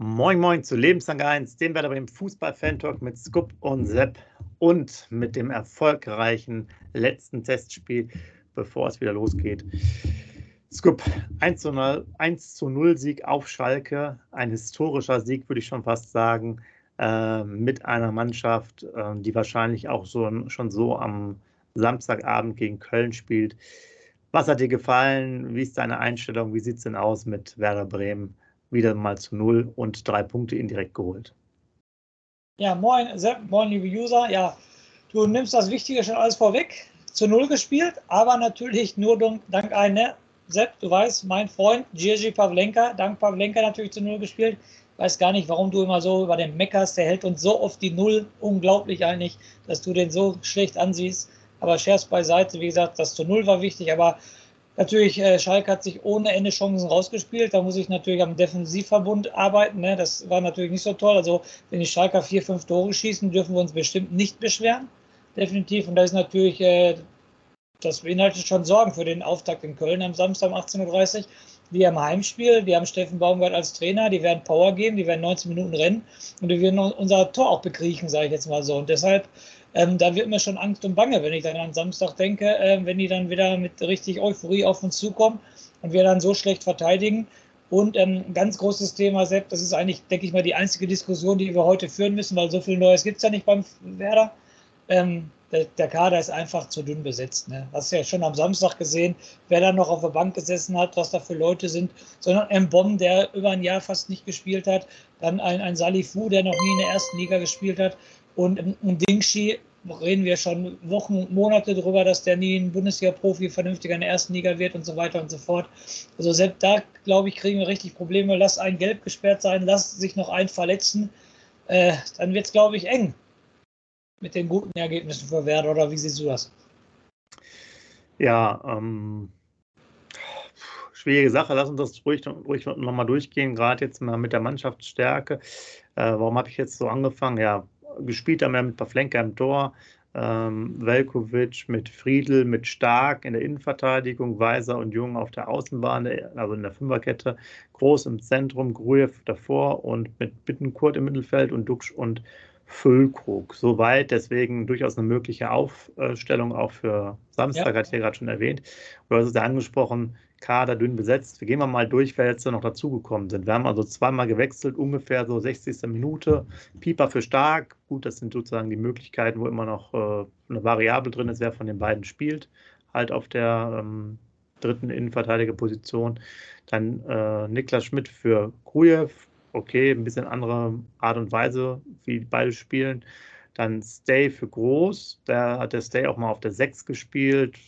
Moin Moin zu Lebenslang 1, dem Werder beim Fußball-Fan-Talk mit Scoop und Sepp und mit dem erfolgreichen letzten Testspiel, bevor es wieder losgeht. Scoop, 1 zu 0, 1 zu 0 Sieg auf Schalke, ein historischer Sieg, würde ich schon fast sagen, äh, mit einer Mannschaft, äh, die wahrscheinlich auch so, schon so am Samstagabend gegen Köln spielt. Was hat dir gefallen? Wie ist deine Einstellung? Wie sieht es denn aus mit Werder Bremen? Wieder mal zu null und drei Punkte indirekt geholt. Ja, moin, Sepp, moin, liebe User. Ja, du nimmst das Wichtige schon alles vorweg. Zu null gespielt, aber natürlich nur dank einer. Sepp, du weißt, mein Freund Jerzy Pavlenka, dank Pavlenka natürlich zu null gespielt. Weiß gar nicht, warum du immer so über den meckerst. Der hält uns so oft die Null. Unglaublich eigentlich, dass du den so schlecht ansiehst. Aber Scherz beiseite, wie gesagt, das zu Null war wichtig, aber Natürlich, äh, Schalke hat sich ohne Ende Chancen rausgespielt. Da muss ich natürlich am Defensivverbund arbeiten. Ne? Das war natürlich nicht so toll. Also, wenn die Schalker vier, fünf Tore schießen, dürfen wir uns bestimmt nicht beschweren. Definitiv. Und da ist natürlich, äh, das beinhaltet schon Sorgen für den Auftakt in Köln am Samstag um 18.30 Uhr. Wir haben Heimspiel, wir haben Steffen Baumgart als Trainer, die werden Power geben, die werden 19 Minuten rennen und wir werden unser Tor auch bekriechen, sage ich jetzt mal so. Und deshalb ähm, da wird mir schon Angst und Bange, wenn ich dann an Samstag denke, äh, wenn die dann wieder mit richtig Euphorie auf uns zukommen und wir dann so schlecht verteidigen. Und ähm, ein ganz großes Thema, Sepp, das ist eigentlich, denke ich mal, die einzige Diskussion, die wir heute führen müssen, weil so viel Neues gibt es ja nicht beim Werder. Ähm, der, der, Kader ist einfach zu dünn besetzt. Ne? Hast ja schon am Samstag gesehen, wer da noch auf der Bank gesessen hat, was da für Leute sind, sondern ein Bomb, der über ein Jahr fast nicht gespielt hat, dann ein, ein Salifu, der noch nie in der ersten Liga gespielt hat. Und, und Dingshi reden wir schon Wochen, Monate darüber, dass der nie ein Bundesliga-Profi vernünftiger in der ersten Liga wird und so weiter und so fort. Also selbst da, glaube ich, kriegen wir richtig Probleme. Lass einen gelb gesperrt sein, lass sich noch einen verletzen. Äh, dann wird es, glaube ich, eng mit den guten Ergebnissen für Werder. Oder wie siehst du das? Ja, ähm, schwierige Sache. Lass uns das ruhig, ruhig nochmal durchgehen, gerade jetzt mal mit der Mannschaftsstärke. Äh, warum habe ich jetzt so angefangen? Ja, gespielt haben wir mit Pavlenka im Tor, ähm, Velkovic mit Friedel, mit Stark in der Innenverteidigung, Weiser und Jung auf der Außenbahn, also in der Fünferkette, Groß im Zentrum, Grujew davor und mit Bittenkurt im Mittelfeld und Duxch und Füllkrug. Soweit deswegen durchaus eine mögliche Aufstellung auch für Samstag, ja. hatte ich ja gerade schon erwähnt. Du hast es ja angesprochen, Kader dünn besetzt. Wir gehen mal durch, wer jetzt noch dazugekommen sind. Wir haben also zweimal gewechselt, ungefähr so 60. Minute. Pieper für stark. Gut, das sind sozusagen die Möglichkeiten, wo immer noch äh, eine Variable drin ist, wer von den beiden spielt. Halt auf der ähm, dritten Innenverteidigerposition. Dann äh, Niklas Schmidt für Krujew. Okay, ein bisschen andere Art und Weise, wie beide spielen. Dann Stay für Groß. Da hat der Stay auch mal auf der 6 gespielt,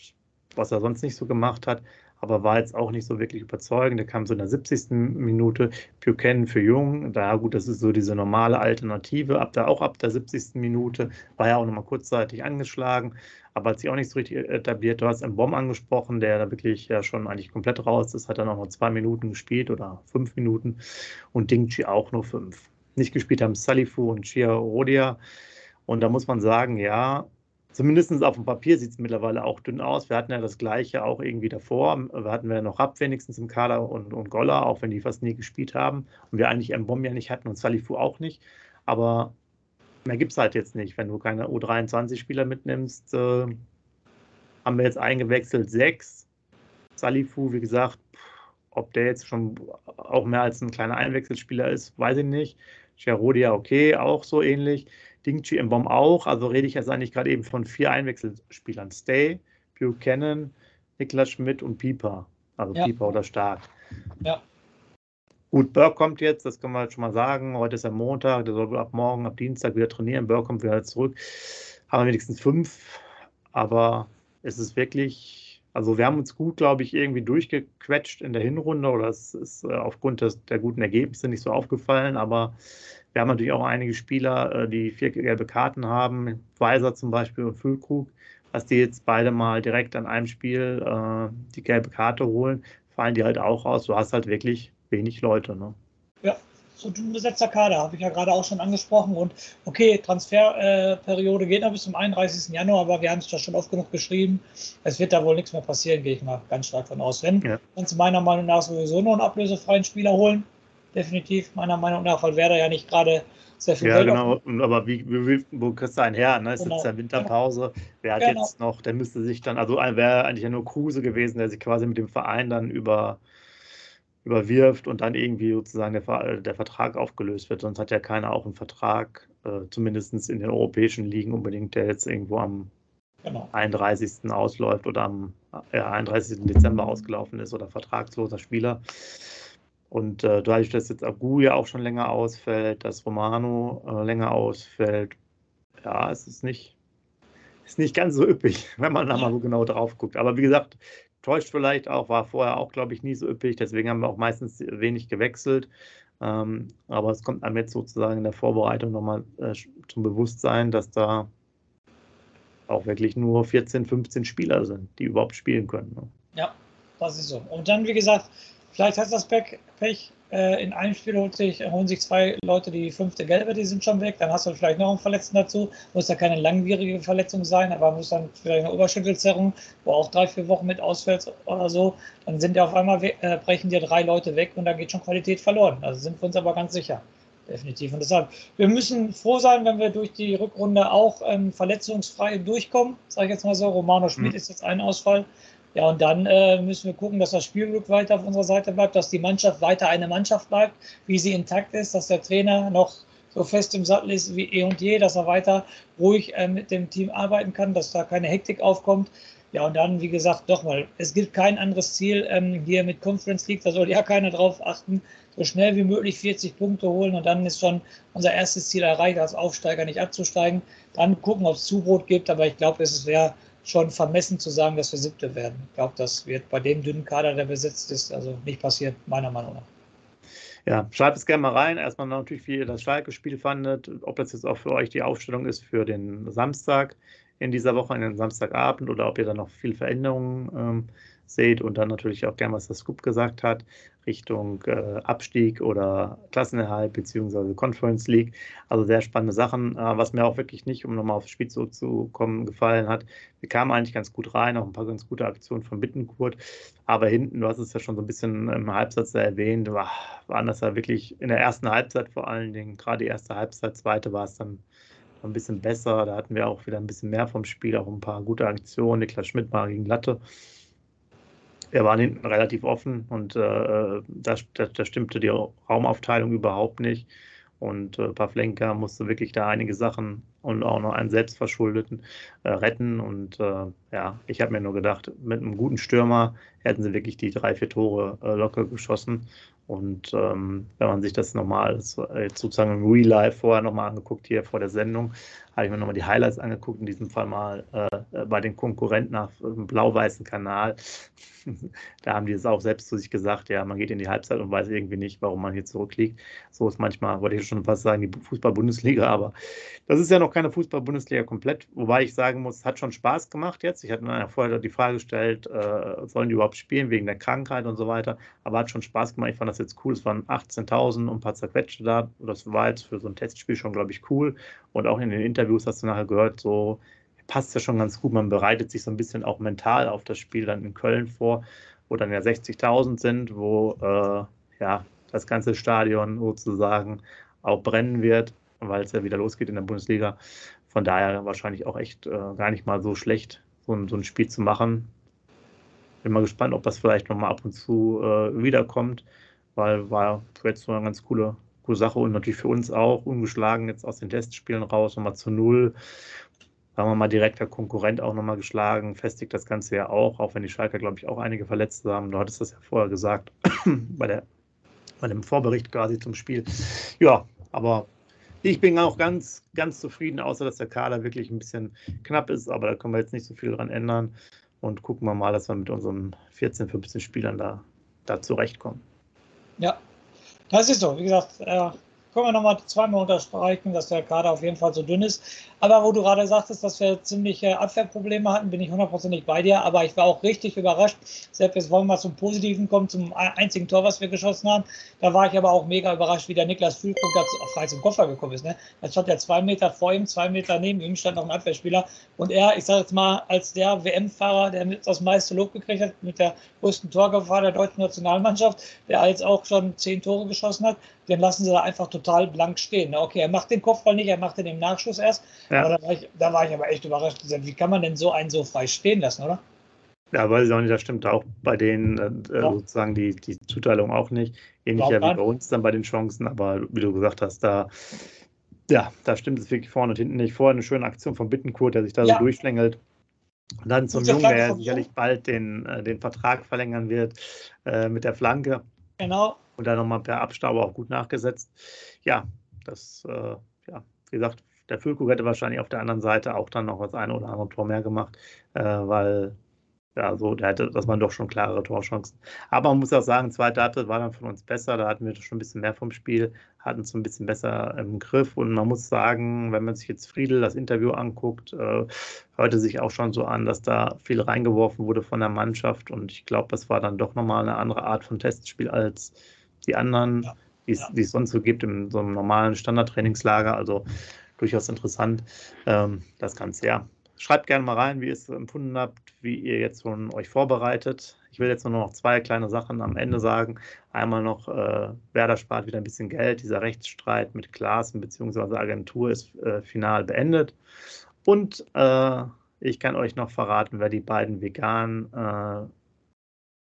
was er sonst nicht so gemacht hat aber war jetzt auch nicht so wirklich überzeugend. Der kam so in der 70. Minute. Buchanan für Jung, da gut, das ist so diese normale Alternative. Ab da auch ab der 70. Minute war ja auch nochmal kurzzeitig angeschlagen, aber hat sich auch nicht so richtig etabliert. Du hast einen Bomb angesprochen, der da wirklich ja schon eigentlich komplett raus ist, hat dann auch noch zwei Minuten gespielt oder fünf Minuten und Dingchi auch nur fünf. Nicht gespielt haben Salifu und Chia Rodia. Und da muss man sagen, ja, Zumindest auf dem Papier sieht es mittlerweile auch dünn aus. Wir hatten ja das Gleiche auch irgendwie davor. Wir hatten wir noch Rapp wenigstens im Kader und, und Golla, auch wenn die fast nie gespielt haben. Und wir eigentlich Mbom ja nicht hatten und Salifu auch nicht. Aber mehr gibt es halt jetzt nicht. Wenn du keine U23-Spieler mitnimmst, äh, haben wir jetzt eingewechselt sechs. Salifu, wie gesagt, ob der jetzt schon auch mehr als ein kleiner Einwechselspieler ist, weiß ich nicht. Cherodia, okay, auch so ähnlich. Dingchi im Bomb auch. Also rede ich jetzt eigentlich gerade eben von vier Einwechselspielern. Stay, Buchanan, Niklas Schmidt und Pieper. Also ja. Pieper oder Stark. Ja. Gut, Burke kommt jetzt, das können wir jetzt schon mal sagen. Heute ist ja Montag, der soll ab morgen, ab Dienstag wieder trainieren. Burke kommt wieder zurück. Haben wir wenigstens fünf, aber es ist wirklich Also wir haben uns gut, glaube ich, irgendwie durchgequetscht in der Hinrunde oder es ist äh, aufgrund des, der guten Ergebnisse nicht so aufgefallen, aber wir haben natürlich auch einige Spieler, äh, die vier gelbe Karten haben, Weiser zum Beispiel und Füllkrug, dass die jetzt beide mal direkt an einem Spiel äh, die gelbe Karte holen, fallen die halt auch aus. Du hast halt wirklich wenig Leute. Ne? Ja, so ein besetzter Kader, habe ich ja gerade auch schon angesprochen. Und okay, Transferperiode äh, geht noch bis zum 31. Januar, aber wir haben es ja schon oft genug geschrieben. Es wird da wohl nichts mehr passieren, gehe ich mal ganz stark von aus. Wenn, ja. kannst du meiner Meinung nach sowieso nur einen ablösefreien Spieler holen. Definitiv, meiner Meinung nach, weil Werder ja nicht gerade sehr viel Ja, Geld genau. Aber wie, wie, wo kriegst du einen her? Ne? Es genau. ist ja Winterpause. Wer hat genau. jetzt noch, der müsste sich dann, also wäre eigentlich ja nur Kruse gewesen, der sich quasi mit dem Verein dann über überwirft und dann irgendwie sozusagen der, der, Vertrag aufgelöst wird. Sonst hat ja keiner auch einen Vertrag, äh, zumindest in den europäischen Ligen unbedingt, der jetzt irgendwo am genau. 31. ausläuft oder am äh, 31. Dezember ausgelaufen ist oder vertragsloser Spieler. Und äh, dadurch, dass jetzt Agu ja auch schon länger ausfällt, dass Romano äh, länger ausfällt, ja, es ist nicht, ist nicht ganz so üppig, wenn man da mal so genau drauf guckt. Aber wie gesagt, täuscht vielleicht auch, war vorher auch, glaube ich, nie so üppig. Deswegen haben wir auch meistens wenig gewechselt. Ähm, aber es kommt einem jetzt sozusagen in der Vorbereitung nochmal äh, zum Bewusstsein, dass da auch wirklich nur 14, 15 Spieler sind, die überhaupt spielen können. Ne? Ja, das ist so. Und dann, wie gesagt, vielleicht hat das Pech, äh, in einem Spiel holt sich, holen sich zwei Leute die fünfte Gelbe, die sind schon weg. Dann hast du vielleicht noch einen Verletzten dazu. Muss ja keine langwierige Verletzung sein, aber muss dann vielleicht eine Oberschüttelzerrung, wo auch drei, vier Wochen mit ausfällt oder so. Dann sind ja auf einmal, äh, brechen dir drei Leute weg und da geht schon Qualität verloren. Also sind wir uns aber ganz sicher. Definitiv. Und deshalb, wir müssen froh sein, wenn wir durch die Rückrunde auch ähm, verletzungsfrei durchkommen. Sage ich jetzt mal so. Romano Schmidt mhm. ist jetzt ein Ausfall. Ja, und dann äh, müssen wir gucken, dass das Spielglück weiter auf unserer Seite bleibt, dass die Mannschaft weiter eine Mannschaft bleibt, wie sie intakt ist, dass der Trainer noch so fest im Sattel ist wie eh und je, dass er weiter ruhig äh, mit dem Team arbeiten kann, dass da keine Hektik aufkommt. Ja, und dann, wie gesagt, doch mal, es gibt kein anderes Ziel ähm, hier mit Conference League, da soll ja keiner drauf achten, so schnell wie möglich 40 Punkte holen und dann ist schon unser erstes Ziel erreicht, als Aufsteiger nicht abzusteigen. Dann gucken, ob es Zubrot gibt, aber ich glaube, es wäre schon vermessen zu sagen, dass wir siebte werden. Ich glaube, das wird bei dem dünnen Kader, der besetzt ist, also nicht passieren, meiner Meinung nach. Ja, schreibt es gerne mal rein. Erstmal natürlich, wie ihr das Schalke-Spiel fandet, ob das jetzt auch für euch die Aufstellung ist für den Samstag in dieser Woche, in den Samstagabend oder ob ihr da noch viel Veränderungen ähm, seht und dann natürlich auch gerne, was das Scoop gesagt hat, Richtung äh, Abstieg oder Klassenerhalt beziehungsweise Conference League. Also sehr spannende Sachen, äh, was mir auch wirklich nicht, um nochmal aufs Spiel zurückzukommen, gefallen hat. Wir kamen eigentlich ganz gut rein, auch ein paar ganz gute Aktionen von Bittenkurt, aber hinten, du hast es ja schon so ein bisschen im Halbsatz erwähnt, war, waren das ja wirklich in der ersten Halbzeit vor allen Dingen, gerade die erste Halbzeit, zweite war es dann ein bisschen besser. Da hatten wir auch wieder ein bisschen mehr vom Spiel, auch ein paar gute Aktionen. Niklas Schmidt mal gegen Latte wir waren hinten relativ offen und äh, da, da, da, stimmte die Raumaufteilung überhaupt nicht. Und äh, Pavlenka musste wirklich da einige Sachen und auch noch einen selbstverschuldeten äh, retten. Und äh, ja, ich habe mir nur gedacht, mit einem guten Stürmer hätten sie wirklich die drei, vier Tore äh, locker geschossen. Und ähm, wenn man sich das nochmal sozusagen im Real Life vorher nochmal angeguckt, hier vor der Sendung, habe ich mir nochmal die Highlights angeguckt, in diesem Fall mal äh, bei den Konkurrenten nach dem blau-weißen Kanal. da haben die es auch selbst zu sich gesagt, ja, man geht in die Halbzeit und weiß irgendwie nicht, warum man hier zurückliegt. So ist manchmal, wollte ich schon fast sagen, die Fußball-Bundesliga, aber das ist ja noch keine Fußball-Bundesliga komplett, wobei ich sagen muss, es hat schon Spaß gemacht jetzt. Ich hatte mir vorher die Frage gestellt, äh, sollen die überhaupt spielen wegen der Krankheit und so weiter, aber hat schon Spaß gemacht. Ich fand das jetzt cool. Es waren 18.000 und ein paar zerquetschte da. Das war jetzt für so ein Testspiel schon, glaube ich, cool. Und auch in den Interviews hast du nachher gehört, so passt ja schon ganz gut. Man bereitet sich so ein bisschen auch mental auf das Spiel dann in Köln vor, wo dann ja 60.000 sind, wo äh, ja das ganze Stadion sozusagen auch brennen wird, weil es ja wieder losgeht in der Bundesliga. Von daher wahrscheinlich auch echt äh, gar nicht mal so schlecht, so ein, so ein Spiel zu machen. Bin mal gespannt, ob das vielleicht nochmal ab und zu äh, wiederkommt, weil war jetzt so eine ganz coole, coole Sache und natürlich für uns auch ungeschlagen jetzt aus den Testspielen raus, nochmal zu null. Sagen wir mal, direkter Konkurrent auch nochmal geschlagen, festigt das Ganze ja auch, auch wenn die Schalker, glaube ich, auch einige Verletzte haben. Du hattest das ja vorher gesagt, bei, der, bei dem Vorbericht quasi zum Spiel. Ja, aber ich bin auch ganz, ganz zufrieden, außer dass der Kader wirklich ein bisschen knapp ist, aber da können wir jetzt nicht so viel dran ändern. und gucken wir mal, dass wir mit unseren 14, 15 Spielern da, da zurechtkommen. Ja, das ist so. Wie gesagt, äh, können wir nochmal zweimal unterstreichen, dass der Kader auf jeden Fall so dünn ist. Aber wo du gerade sagtest, dass wir ziemliche Abwehrprobleme hatten, bin ich hundertprozentig bei dir. Aber ich war auch richtig überrascht. Selbst jetzt wollen wir zum Positiven kommen, zum einzigen Tor, was wir geschossen haben. Da war ich aber auch mega überrascht, wie der Niklas Füllkrug da frei zum Koffer gekommen ist. Ne? Da stand ja zwei Meter vor ihm, zwei Meter neben ihm, stand noch ein Abwehrspieler. Und er, ich sage jetzt mal, als der WM-Fahrer, der das meiste Lob gekriegt hat, mit der größten Torgefahr der deutschen Nationalmannschaft, der jetzt auch schon zehn Tore geschossen hat, den lassen sie da einfach total blank stehen. Okay, er macht den Kopfball nicht, er macht den im Nachschuss erst. Ja. Da war, ich, da war ich aber echt überrascht. Wie kann man denn so einen so frei stehen lassen, oder? Ja, weiß ich auch nicht, das stimmt auch bei denen äh, ja. sozusagen die, die Zuteilung auch nicht. Ähnlicher wie bei uns dann bei den Chancen, aber wie du gesagt hast, da, ja, da stimmt es wirklich vorne und hinten nicht. Vorher eine schöne Aktion von Bittenkurt, der sich da ja. so durchschlängelt. Und dann zum Jungen, der sicherlich bald den, äh, den Vertrag verlängern wird äh, mit der Flanke. Genau. Und dann nochmal per Abstauber auch gut nachgesetzt. Ja, das, äh, ja, wie gesagt, der Füllkrug hätte wahrscheinlich auf der anderen Seite auch dann noch das eine oder andere Tor mehr gemacht, äh, weil ja, so, da hätte, das waren doch schon klarere Torchancen. Aber man muss auch sagen, zweite Halbzeit war dann von uns besser, da hatten wir schon ein bisschen mehr vom Spiel, hatten es ein bisschen besser im Griff und man muss sagen, wenn man sich jetzt Friedel das Interview anguckt, äh, hörte sich auch schon so an, dass da viel reingeworfen wurde von der Mannschaft und ich glaube, das war dann doch nochmal eine andere Art von Testspiel als die anderen, ja, die ja. es sonst so gibt in so einem normalen Standardtrainingslager, also durchaus interessant, ähm, das Ganze, ja. Schreibt gerne mal rein, wie ihr es empfunden habt, wie ihr jetzt schon euch vorbereitet. Ich will jetzt nur noch zwei kleine Sachen am Ende sagen. Einmal noch, äh, Werder spart wieder ein bisschen Geld. Dieser Rechtsstreit mit Klaassen bzw. Agentur ist äh, final beendet. Und äh, ich kann euch noch verraten, wer die beiden veganen, äh,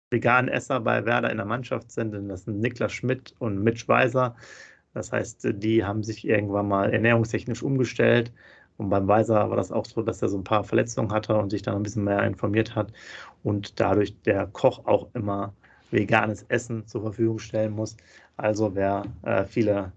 veganen Esser bei Werder in der Mannschaft sind. Das sind Niklas Schmidt und Mitch Weiser. Das heißt, die haben sich irgendwann mal ernährungstechnisch umgestellt und beim Weiser war das auch so, dass er so ein paar Verletzungen hatte und sich dann ein bisschen mehr informiert hat und dadurch der Koch auch immer veganes Essen zur Verfügung stellen muss. Also wer äh, viele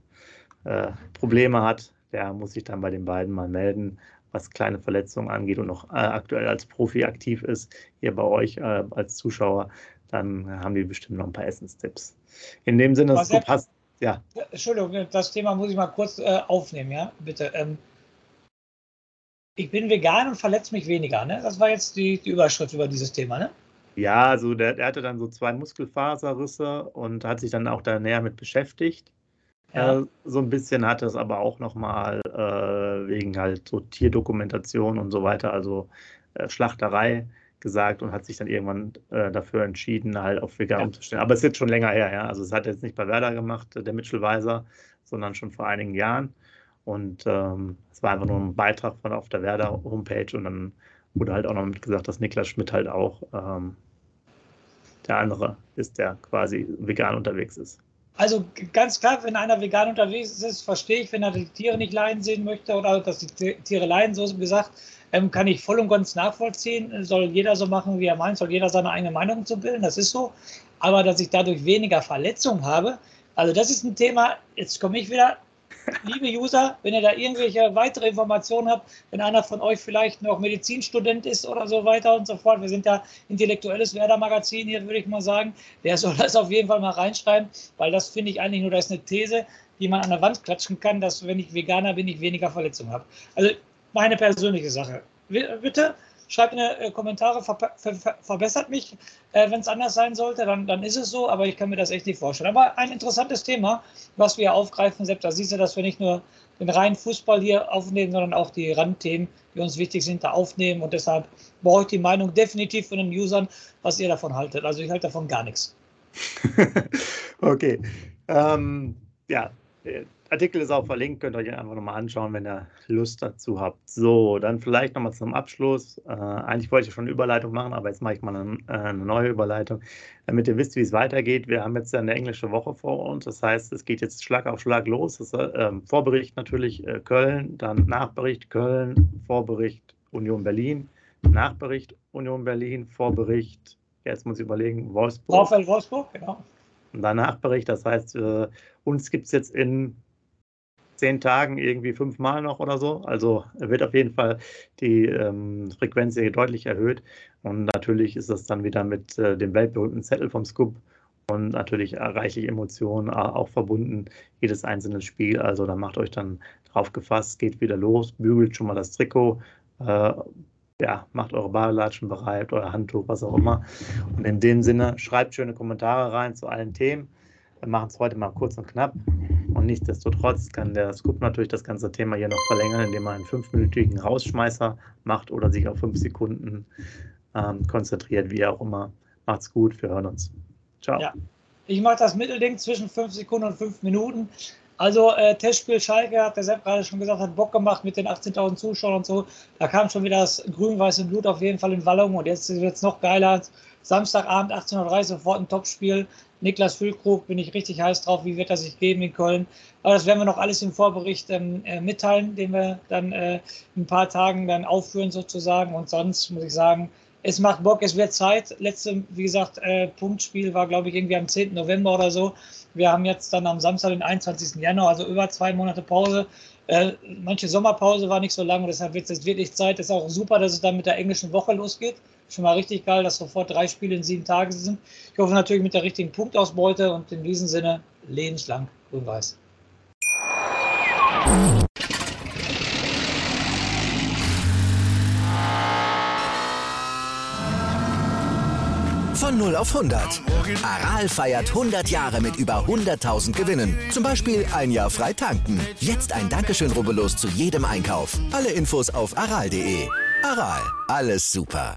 äh, Probleme hat, der muss sich dann bei den beiden mal melden, was kleine Verletzungen angeht und noch äh, aktuell als Profi aktiv ist, hier bei euch äh, als Zuschauer, dann haben die bestimmt noch ein paar Essenstipps. In dem Sinne, es passt. Ja. Entschuldigung, das Thema muss ich mal kurz äh, aufnehmen, ja, bitte. Ähm, ich bin vegan und verletze mich weniger. Ne? Das war jetzt die, die Überschrift über dieses Thema, ne? Ja, also der, der, hatte dann so zwei Muskelfaserrisse und hat sich dann auch da näher mit beschäftigt. Ja. Äh, so ein bisschen hat es aber auch nochmal äh, wegen halt so Tierdokumentation und so weiter, also äh, Schlachterei gesagt und hat sich dann irgendwann äh, dafür entschieden, halt auf vegan ja. umzustellen. Aber es ist jetzt schon länger her, ja. Also es hat jetzt nicht bei Werder gemacht, der Mitchell Weiser, sondern schon vor einigen Jahren. Und ähm, es war einfach nur ein Beitrag von auf der Werder-Homepage und dann wurde halt auch noch mitgesagt, dass Niklas Schmidt halt auch ähm, der andere ist, der quasi vegan unterwegs ist. Also ganz klar, wenn einer vegan unterwegs ist, verstehe ich, wenn er die Tiere nicht leiden sehen möchte oder dass die Tiere leiden, so gesagt, ähm, kann ich voll und ganz nachvollziehen. Soll jeder so machen, wie er meint, soll jeder seine eigene Meinung zu bilden, das ist so. Aber dass ich dadurch weniger Verletzungen habe, also das ist ein Thema, jetzt komme ich wieder, liebe User, wenn ihr da irgendwelche weitere Informationen habt, wenn einer von euch vielleicht noch Medizinstudent ist oder so weiter und so fort, wir sind ja intellektuelles Werder-Magazin hier, würde ich mal sagen, der soll das auf jeden Fall mal reinschreiben, weil das finde ich eigentlich nur, das ist eine These, die man an der Wand klatschen kann, dass wenn ich Veganer bin, ich weniger Verletzungen habe. Also meine persönliche Sache. Bitte Schreibt in die äh, Kommentare, ver ver verbessert mich. Äh, Wenn es anders sein sollte, dann, dann ist es so, aber ich kann mir das echt nicht vorstellen. Aber ein interessantes Thema, was wir aufgreifen, Sepp, da siehst du, dass wir nicht nur den reinen Fußball hier aufnehmen, sondern auch die Randthemen, die uns wichtig sind, da aufnehmen. Und deshalb brauche ich die Meinung definitiv von den Usern, was ihr davon haltet. Also ich halte davon gar nichts. okay. Ähm, ja, Artikel ist auch verlinkt, könnt ihr euch einfach nochmal anschauen, wenn ihr Lust dazu habt. So, dann vielleicht nochmal zum Abschluss. Äh, eigentlich wollte ich schon eine Überleitung machen, aber jetzt mache ich mal eine, äh, eine, neue Überleitung, damit ihr wisst, wie es weitergeht. Wir haben jetzt eine englische Woche vor uns, das heißt, es geht jetzt Schlag auf Schlag los. Das, äh, Vorbericht natürlich äh, Köln, dann Nachbericht Köln, Vorbericht Union Berlin, Nachbericht Union Berlin, Vorbericht, jetzt muss ich überlegen, Wolfsburg. VfL Wolfsburg, genau. Und dann Nachbericht, das heißt, äh, uns gibt es jetzt in zehn Tagen irgendwie fünfmal noch oder so. Also wird auf jeden Fall die ähm, Frequenz hier deutlich erhöht. Und natürlich ist das dann wieder mit äh, dem weltberühmten Zettel vom Scoop und natürlich reichlich Emotionen auch verbunden, jedes einzelne Spiel. Also da macht euch dann drauf gefasst, geht wieder los, bügelt schon mal das Trikot, äh, ja, macht eure Badelatschen bereit, euer Handtuch, was auch immer. Und in dem Sinne, schreibt schöne Kommentare rein zu allen Themen. Wir machen es heute mal kurz und knapp. Und nichtsdestotrotz kann der Scoop natürlich das ganze Thema hier noch verlängern, indem er einen fünfminütigen Rausschmeißer macht oder sich auf fünf Sekunden ähm, konzentriert, wie auch immer. Macht's gut, wir hören uns. Ciao. Ja. Ich mache das Mittelding zwischen fünf Sekunden und fünf Minuten. Also äh, Testspiel Schalke, hat der Sepp gerade schon gesagt, hat Bock gemacht mit den 18.000 Zuschauern und so. Da kam schon wieder das grün-weiße Blut auf jeden Fall in Wallung und jetzt wird es noch geiler. Samstagabend 18.30 Uhr sofort ein Topspiel. Niklas Füllkrug bin ich richtig heiß drauf. Wie wird er sich geben in Köln? Aber das werden wir noch alles im Vorbericht ähm, äh, mitteilen, den wir dann äh, in ein paar Tagen dann aufführen sozusagen. Und sonst muss ich sagen, es macht Bock, es wird Zeit. Letzte, wie gesagt, äh, Punktspiel war, glaube ich, irgendwie am 10. November oder so. Wir haben jetzt dann am Samstag, den 21. Januar, also über zwei Monate Pause. Äh, manche Sommerpause war nicht so lang deshalb wird es jetzt wirklich Zeit. Es ist auch super, dass es dann mit der englischen Woche losgeht. Schon mal richtig geil, dass sofort drei Spiele in sieben Tagen sind. Ich hoffe natürlich mit der richtigen Punktausbeute und in diesem Sinne lebenslang grün-weiß. Von 0 auf 100. Aral feiert 100 Jahre mit über 100.000 Gewinnen. Zum Beispiel ein Jahr frei tanken. Jetzt ein Dankeschön, rubbellos zu jedem Einkauf. Alle Infos auf aral.de. Aral, alles super.